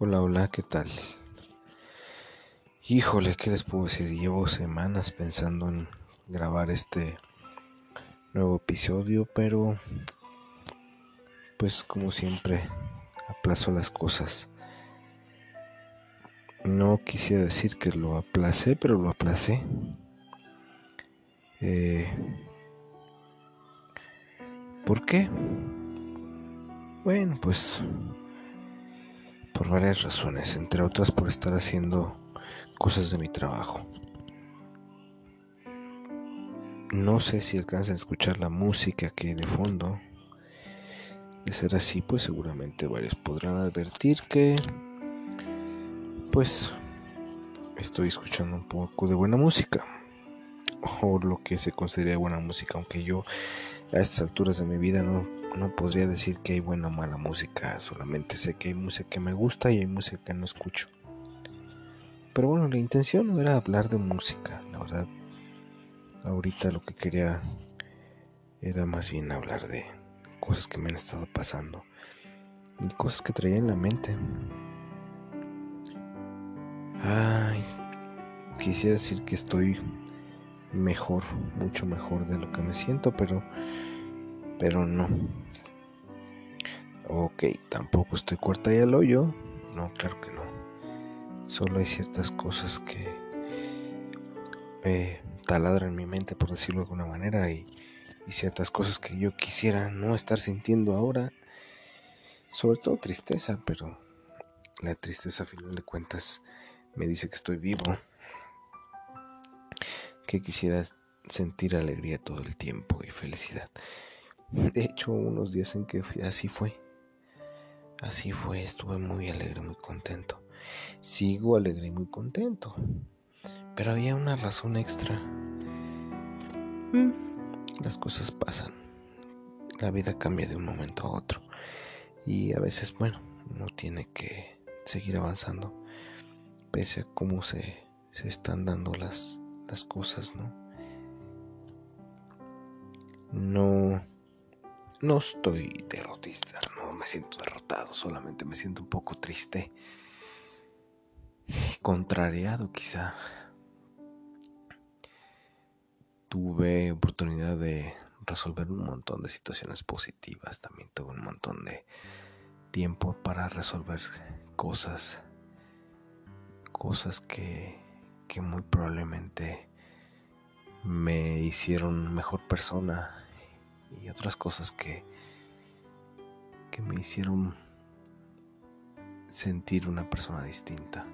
Hola, hola, ¿qué tal? Híjole, ¿qué les puedo decir? Llevo semanas pensando en grabar este nuevo episodio, pero pues como siempre aplazo las cosas. No quisiera decir que lo aplacé, pero lo aplacé. Eh, ¿Por qué? Bueno, pues por varias razones, entre otras por estar haciendo cosas de mi trabajo. No sé si alcanzan a escuchar la música que hay de fondo. De ser así, pues seguramente varios podrán advertir que pues estoy escuchando un poco de buena música o lo que se considera buena música, aunque yo a estas alturas de mi vida no, no podría decir que hay buena o mala música, solamente sé que hay música que me gusta y hay música que no escucho. Pero bueno, la intención no era hablar de música, la verdad. Ahorita lo que quería era más bien hablar de cosas que me han estado pasando y cosas que traía en la mente. Ay, quisiera decir que estoy mejor, mucho mejor de lo que me siento, pero pero no. Ok, tampoco estoy cuarta y al hoyo. No, claro que no. Solo hay ciertas cosas que me taladran mi mente, por decirlo de alguna manera, y, y ciertas cosas que yo quisiera no estar sintiendo ahora. Sobre todo tristeza, pero la tristeza a final de cuentas me dice que estoy vivo. Que quisiera sentir alegría todo el tiempo y felicidad. De hecho, unos días en que así fue. Así fue, estuve muy alegre, muy contento. Sigo alegre y muy contento. Pero había una razón extra. Mm, las cosas pasan. La vida cambia de un momento a otro. Y a veces, bueno, uno tiene que seguir avanzando. Pese a cómo se, se están dando las, las cosas, ¿no? No no estoy derrotista, no me siento derrotado, solamente me siento un poco triste, contrariado quizá. Tuve oportunidad de resolver un montón de situaciones positivas, también tuve un montón de tiempo para resolver cosas, cosas que, que muy probablemente me hicieron mejor persona y otras cosas que, que me hicieron sentir una persona distinta.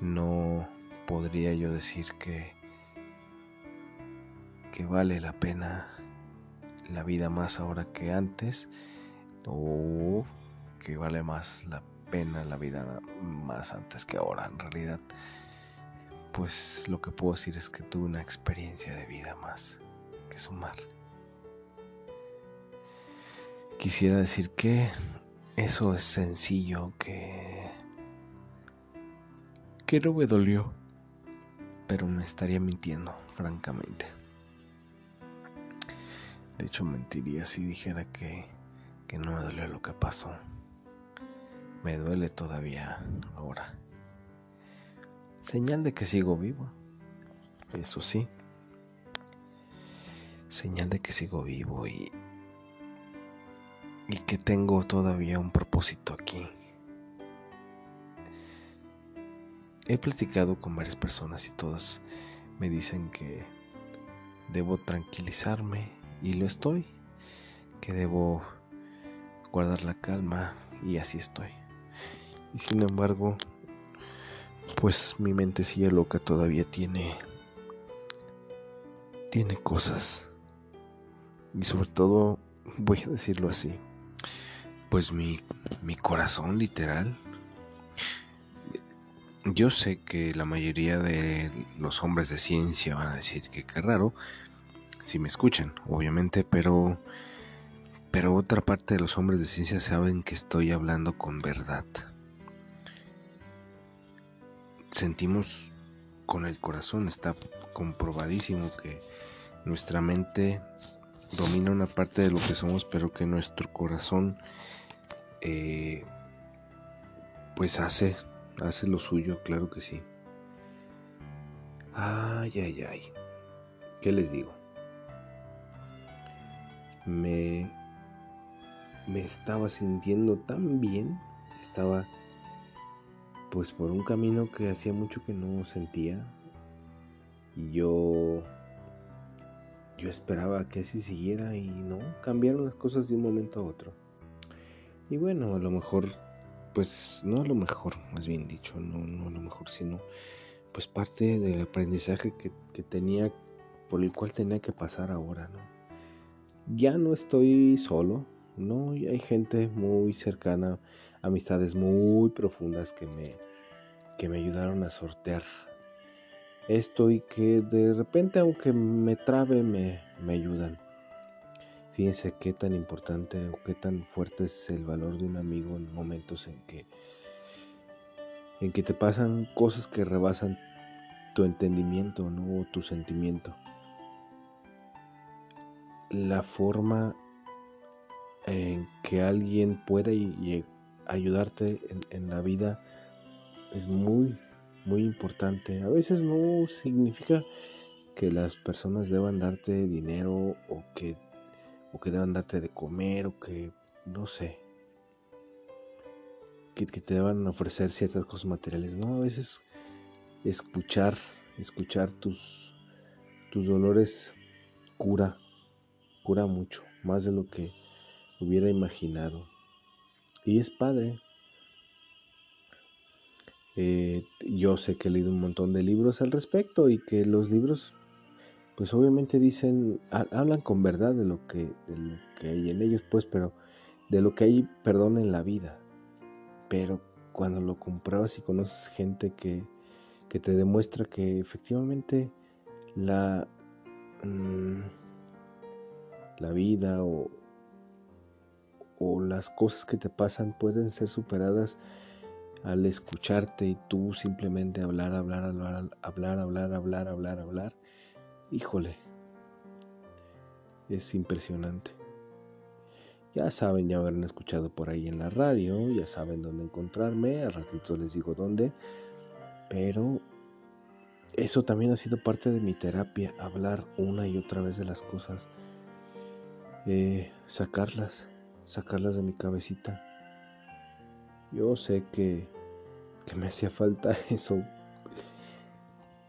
No podría yo decir que, que vale la pena la vida más ahora que antes o que vale más la pena la vida más antes que ahora. En realidad, pues lo que puedo decir es que tuve una experiencia de vida más que sumar. Quisiera decir que eso es sencillo, que... que no me dolió, pero me estaría mintiendo, francamente. De hecho, mentiría si dijera que, que no me dolió lo que pasó. Me duele todavía ahora. Señal de que sigo vivo. Eso sí señal de que sigo vivo y, y que tengo todavía un propósito aquí. He platicado con varias personas y todas me dicen que debo tranquilizarme y lo estoy, que debo guardar la calma y así estoy. Y sin embargo, pues mi mentecilla loca todavía tiene tiene cosas y sobre todo, voy a decirlo así, pues mi, mi corazón literal. Yo sé que la mayoría de los hombres de ciencia van a decir que qué raro, si me escuchan, obviamente, pero pero otra parte de los hombres de ciencia saben que estoy hablando con verdad. Sentimos con el corazón, está comprobadísimo que nuestra mente domina una parte de lo que somos, pero que nuestro corazón eh, pues hace, hace lo suyo, claro que sí. Ay, ay, ay. ¿Qué les digo? Me, me estaba sintiendo tan bien, estaba pues por un camino que hacía mucho que no sentía. Yo yo esperaba que así siguiera y no, cambiaron las cosas de un momento a otro. Y bueno, a lo mejor, pues no a lo mejor, más bien dicho, no, no a lo mejor, sino pues parte del aprendizaje que, que tenía, por el cual tenía que pasar ahora, ¿no? Ya no estoy solo, ¿no? Hay gente muy cercana, amistades muy profundas que me, que me ayudaron a sortear esto y que de repente aunque me trabe me, me ayudan. Fíjense qué tan importante o qué tan fuerte es el valor de un amigo en momentos en que en que te pasan cosas que rebasan tu entendimiento o tu sentimiento. La forma en que alguien puede ayudarte en, en la vida es muy muy importante. A veces no significa que las personas deban darte dinero o que, o que deban darte de comer o que, no sé, que, que te deban ofrecer ciertas cosas materiales. No, a veces escuchar, escuchar tus, tus dolores cura, cura mucho, más de lo que hubiera imaginado. Y es padre, eh, yo sé que he leído un montón de libros al respecto y que los libros, pues obviamente dicen, hablan con verdad de lo que, de lo que hay en ellos, pues, pero de lo que hay, perdón, en la vida. Pero cuando lo compruebas y conoces gente que, que te demuestra que efectivamente la, mm, la vida o, o las cosas que te pasan pueden ser superadas al escucharte y tú simplemente hablar, hablar, hablar, hablar, hablar, hablar, hablar, hablar. Híjole, es impresionante. Ya saben, ya habrán escuchado por ahí en la radio, ya saben dónde encontrarme, a ratito les digo dónde, pero eso también ha sido parte de mi terapia, hablar una y otra vez de las cosas, eh, sacarlas, sacarlas de mi cabecita yo sé que, me hacía falta eso.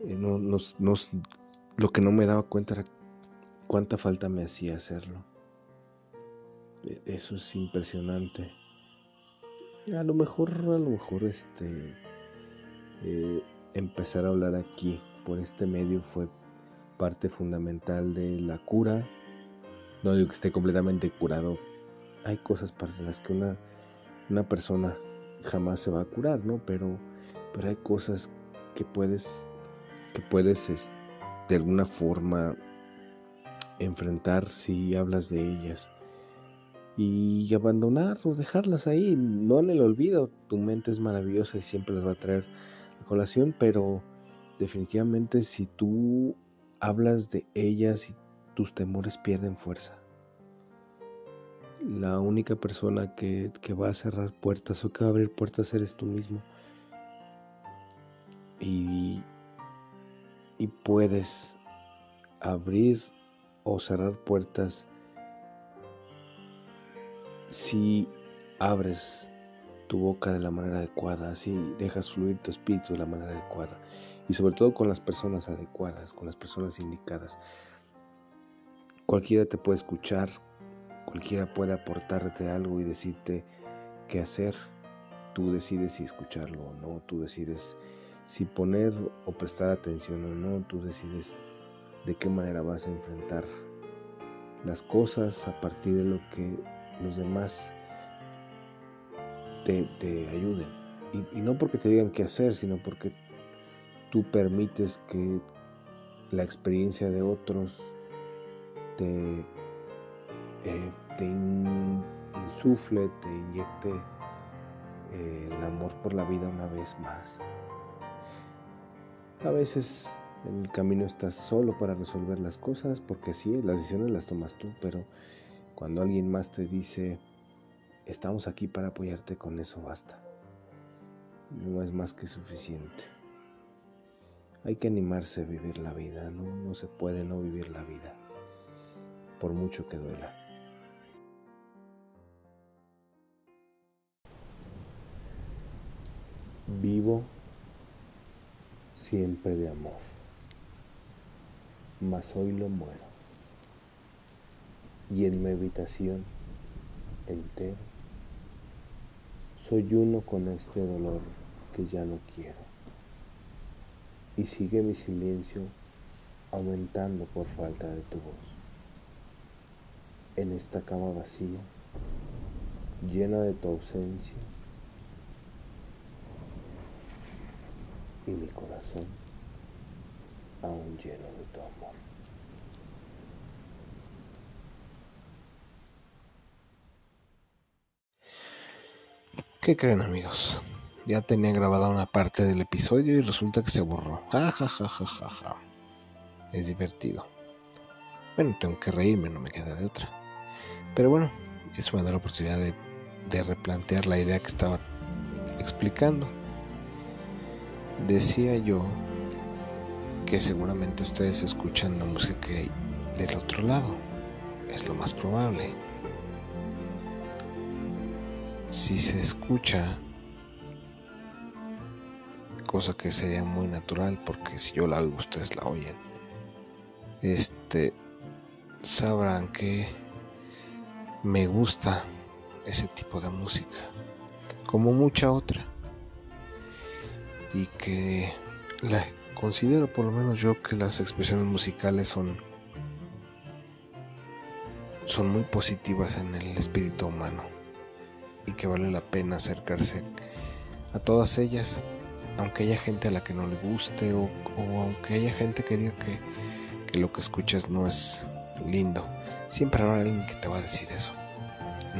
Eh, no, lo que no me daba cuenta era cuánta falta me hacía hacerlo. E, eso es impresionante. A lo mejor, a lo mejor, este, eh, empezar a hablar aquí por este medio fue parte fundamental de la cura. No digo que esté completamente curado. Hay cosas para las que una, una persona jamás se va a curar, ¿no? Pero, pero hay cosas que puedes, que puedes de alguna forma enfrentar si hablas de ellas y abandonar o dejarlas ahí, no en el olvido. Tu mente es maravillosa y siempre las va a traer a colación, pero definitivamente si tú hablas de ellas y tus temores pierden fuerza la única persona que, va a cerrar puertas o que va a abrir puertas eres tú mismo. Y, y puedes abrir o cerrar puertas si abres tu boca de la manera adecuada, si dejas fluir tu espíritu de la manera adecuada y sobre todo con las personas adecuadas, con las personas indicadas. Cualquiera te puede escuchar, Cualquiera puede aportarte algo y decirte qué hacer. Tú decides si escucharlo o no, tú decides si poner o prestar atención o no, tú decides de qué manera vas a enfrentar las cosas a partir de lo que los demás te, ayuden. Y, y no porque te digan qué hacer, sino porque tú permites que la experiencia de otros te eh, te insufle, te inyecte eh, el amor por la vida una vez más. A veces en el camino estás solo para resolver las cosas, porque sí, las decisiones las tomas tú, pero cuando alguien más te dice, estamos aquí para apoyarte, con eso basta. no es más que suficiente. Hay que animarse a vivir la vida, no, no se puede no vivir la vida, por mucho que duela. Vivo siempre de amor, mas hoy lo muero. Y en mi habitación entero soy uno con este dolor que ya no quiero. Y sigue mi silencio aumentando por falta de tu voz. En esta cama vacía, llena de tu ausencia, y mi corazón aún lleno de tu amor. ¿Qué creen amigos? Ya tenía grabada una parte del episodio y resulta que se borró. Ja, ja, ja, ja, ja, Es divertido. Bueno, tengo que reírme, no me queda de otra. Pero bueno, eso me da la oportunidad de replantear la idea que estaba explicando. Decía yo que seguramente ustedes escuchan la música que hay del otro lado. Es lo más probable. Si se escucha, cosa que sería muy natural porque si yo la oigo ustedes la oyen, este, sabrán que me gusta ese tipo de música, como mucha otra y que la considero por lo menos yo que las expresiones musicales son son muy positivas en el espíritu humano y que vale la pena acercarse a todas ellas aunque haya gente a la que no le guste o, aunque haya gente que diga que, que, lo que escuchas no es lindo. Siempre habrá alguien que te va a decir eso.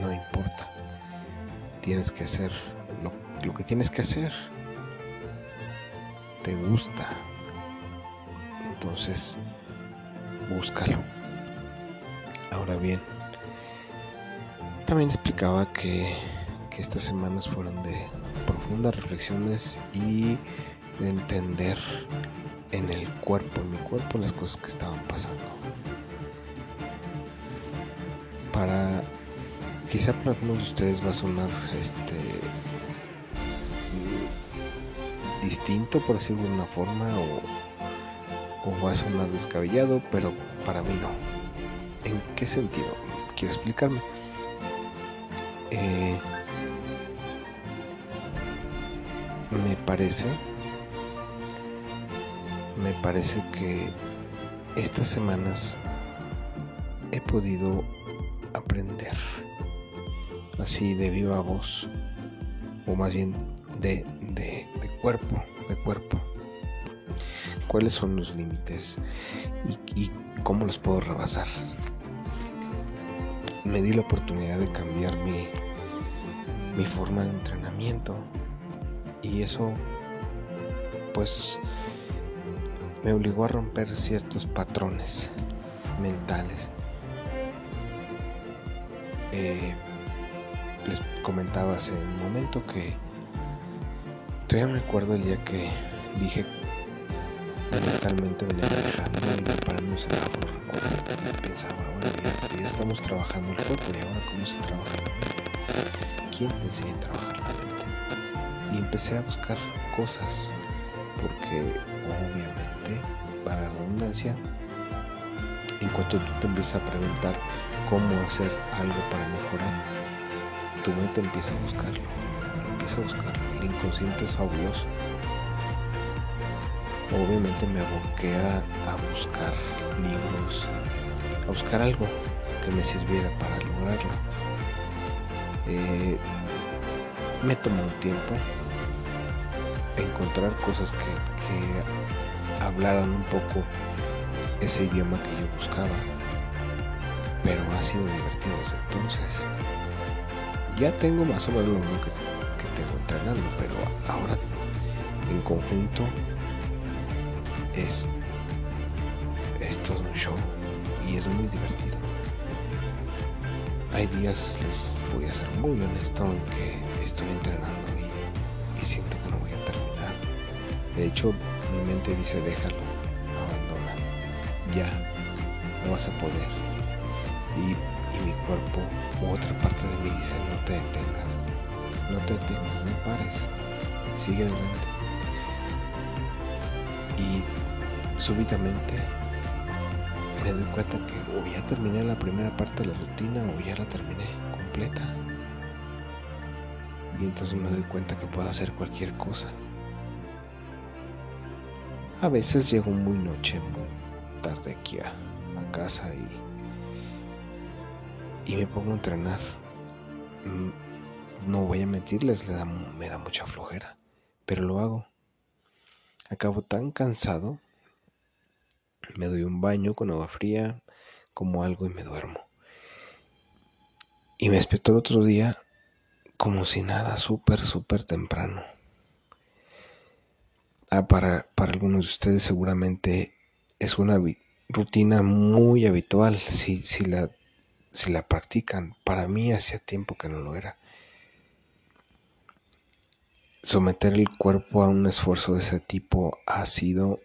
No importa. Tienes que hacer lo, lo que tienes que hacer te gusta, entonces búscalo. Ahora bien, también explicaba que, que estas semanas fueron de profundas reflexiones y de entender en el cuerpo, en mi cuerpo, las cosas que estaban pasando. Para quizá para algunos de ustedes va a sonar este distinto, por decirlo de una forma, o, o va a sonar descabellado, pero para mí no. ¿En qué sentido? Quiero explicarme. Eh, me parece, me parece que estas semanas he podido aprender así de viva voz, o más bien de cuerpo, de cuerpo. ¿Cuáles son los límites y, cómo los puedo rebasar? Me di la oportunidad de cambiar mi, mi forma de entrenamiento y eso pues me obligó a romper ciertos patrones mentales. Eh, les comentaba hace un momento que Todavía me acuerdo el día que dije mentalmente venía manejando y me paré en semáforo y pensaba, bueno, ya, estamos trabajando el cuerpo y ahora cómo se trabaja la mente. ¿Quién te enseña a trabajar la mente? Y empecé a buscar cosas porque obviamente, para la redundancia, en cuanto tú te empiezas a preguntar cómo hacer algo para mejorar, tu mente empieza a buscarlo, empieza a buscarlo el inconsciente fabuloso. Obviamente me aboqué a, buscar libros, a buscar algo que me sirviera para lograrlo. Eh, me tomó un tiempo encontrar cosas que, que hablaran un poco ese idioma que yo buscaba, pero ha sido divertido desde entonces. Ya tengo más o menos lo que entrenando, pero ahora en conjunto es, es todo un show y es muy divertido. Hay días, les voy a ser muy honesto, en que estoy entrenando y, siento que no voy De hecho, mi mente dice, déjalo, abandona, ya, no vas a poder. Y mi cuerpo u otra parte de mí dice, no te detengas, no te detengas, no pares, sigue adelante. Y súbitamente me doy cuenta que o ya terminé la primera parte de la rutina o ya la terminé completa. Y entonces me doy cuenta que puedo hacer cualquier cosa. A veces llego muy noche, muy tarde aquí a, casa y, y me pongo a entrenar. Mm, no voy a mentirles, me da mucha flojera, pero lo hago. Acabo tan cansado, me doy un baño con agua fría, como algo y me duermo. Y me despierto el otro día como si nada, súper, súper temprano. Ah, para, para algunos de ustedes seguramente es una rutina muy habitual si, si, la, si la practican. Para mí hacía tiempo que no lo era. Someter el cuerpo a un esfuerzo de ese tipo ha sido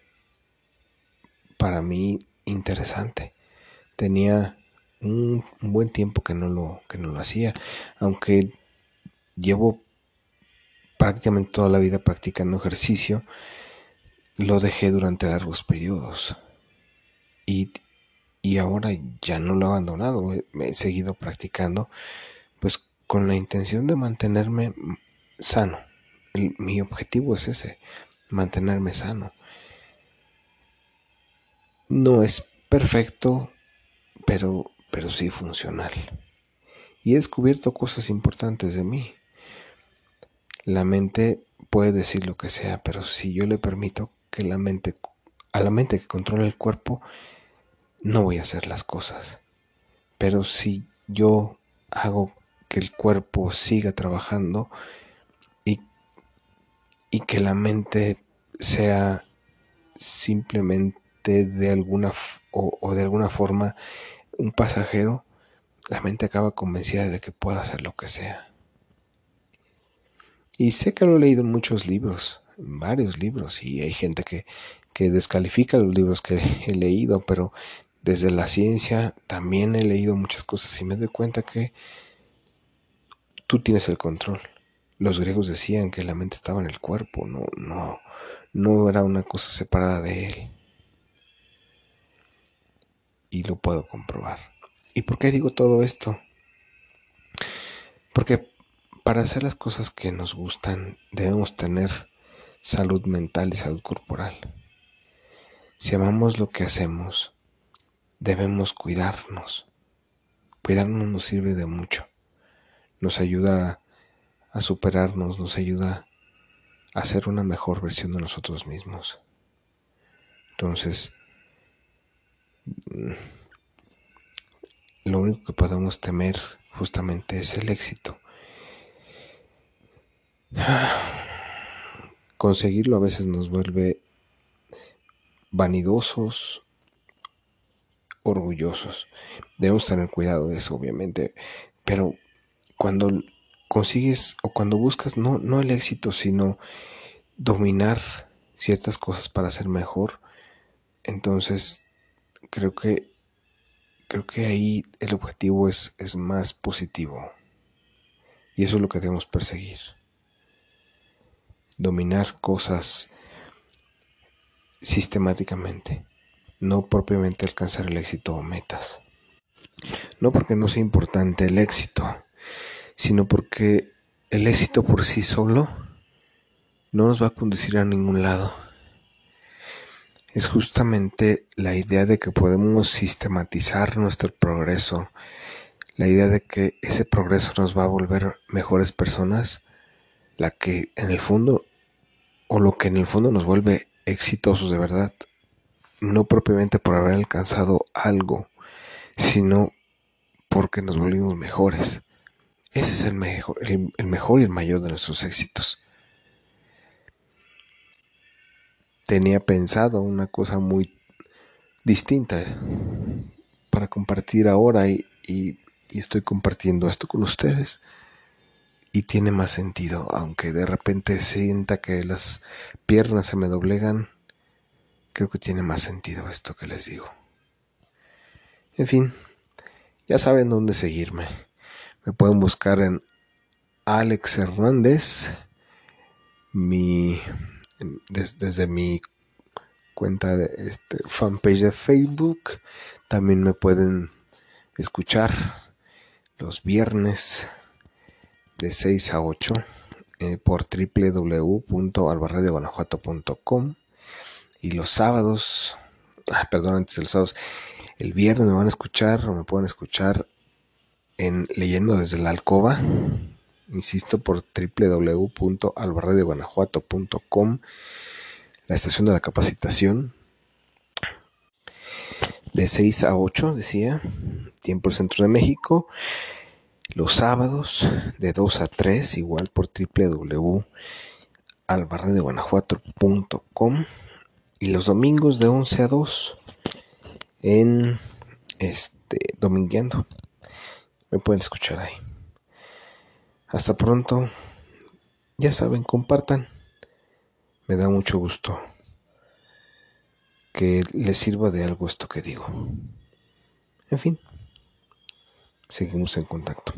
para mí interesante. Tenía un, buen tiempo que no lo, que no lo hacía, aunque llevo prácticamente toda la vida practicando ejercicio, lo dejé durante largos periodos. Y, ahora ya no lo he abandonado, me he seguido practicando, pues con la intención de mantenerme sano. Mi objetivo es ese, mantenerme sano. No es perfecto, pero, pero sí funcional. Y he descubierto cosas importantes de mí. La mente puede decir lo que sea, pero si yo le permito que la mente, a la mente que controla el cuerpo, no voy a hacer las cosas. Pero si yo hago que el cuerpo siga trabajando y que la mente sea simplemente de alguna o, de alguna forma un pasajero, la mente acaba convencida de que pueda hacer lo que sea. Y sé que lo he leído en muchos libros, en varios libros, y hay gente que, que descalifica los libros que he leído, pero desde la ciencia también he leído muchas cosas y me doy cuenta que tú tienes el control. Los griegos decían que la mente estaba en el cuerpo, no, no, no era una cosa separada de él. Y lo puedo comprobar. ¿Y por qué digo todo esto? Porque para hacer las cosas que nos gustan debemos tener salud mental y salud corporal. Si amamos lo que hacemos, debemos cuidarnos. Cuidarnos nos sirve de mucho. Nos ayuda a superarnos, nos ayuda a ser una mejor versión de nosotros mismos. Entonces, lo único que podemos temer justamente es el éxito. Conseguirlo a veces nos vuelve vanidosos, orgullosos. Debemos tener cuidado de eso, obviamente. Pero cuando consigues o cuando buscas no, no el éxito, sino dominar ciertas cosas para ser mejor, entonces creo que creo que ahí el objetivo es, es más positivo. Y eso es lo que debemos perseguir dominar cosas sistemáticamente, no propiamente alcanzar el éxito o metas. No porque no sea importante el éxito, sino porque el éxito por sí solo no nos va a conducir a ningún lado. Es justamente la idea de que podemos sistematizar nuestro progreso, la idea de que ese progreso nos va a volver mejores personas, la que en el fondo, o lo que en el fondo nos vuelve exitosos de verdad, no propiamente por haber alcanzado algo, sino porque nos volvimos mejores. Ese es el mejor, el, mejor y el mayor de nuestros éxitos. Tenía pensado una cosa muy distinta para compartir ahora y, y estoy compartiendo esto con ustedes y tiene más sentido, aunque de repente sienta que las piernas se me doblegan, creo que tiene más sentido esto que les digo. En fin, ya saben dónde seguirme. Me pueden buscar en Alex Hernández, mi, desde mi cuenta de este fanpage de Facebook. También me pueden escuchar los viernes de 6 a 8 eh, por www.albarradioguanajuato.com y los sábados, ah, perdón, antes de los sábados, el viernes me van a escuchar o me pueden escuchar en Leyendo desde la Alcoba, insisto, por www.albarradioguanajuato.com, la estación de la capacitación, de 6 a 8, decía, tiempo el centro de México. Los sábados de 2 a 3, igual por www.albarradioguanajuato.com. Y los domingos de 11 a 2 en este Domingueando. Me pueden escuchar ahí. Hasta pronto. Ya saben, compartan. Me da mucho gusto que les sirva de algo esto que digo. En fin, seguimos en contacto.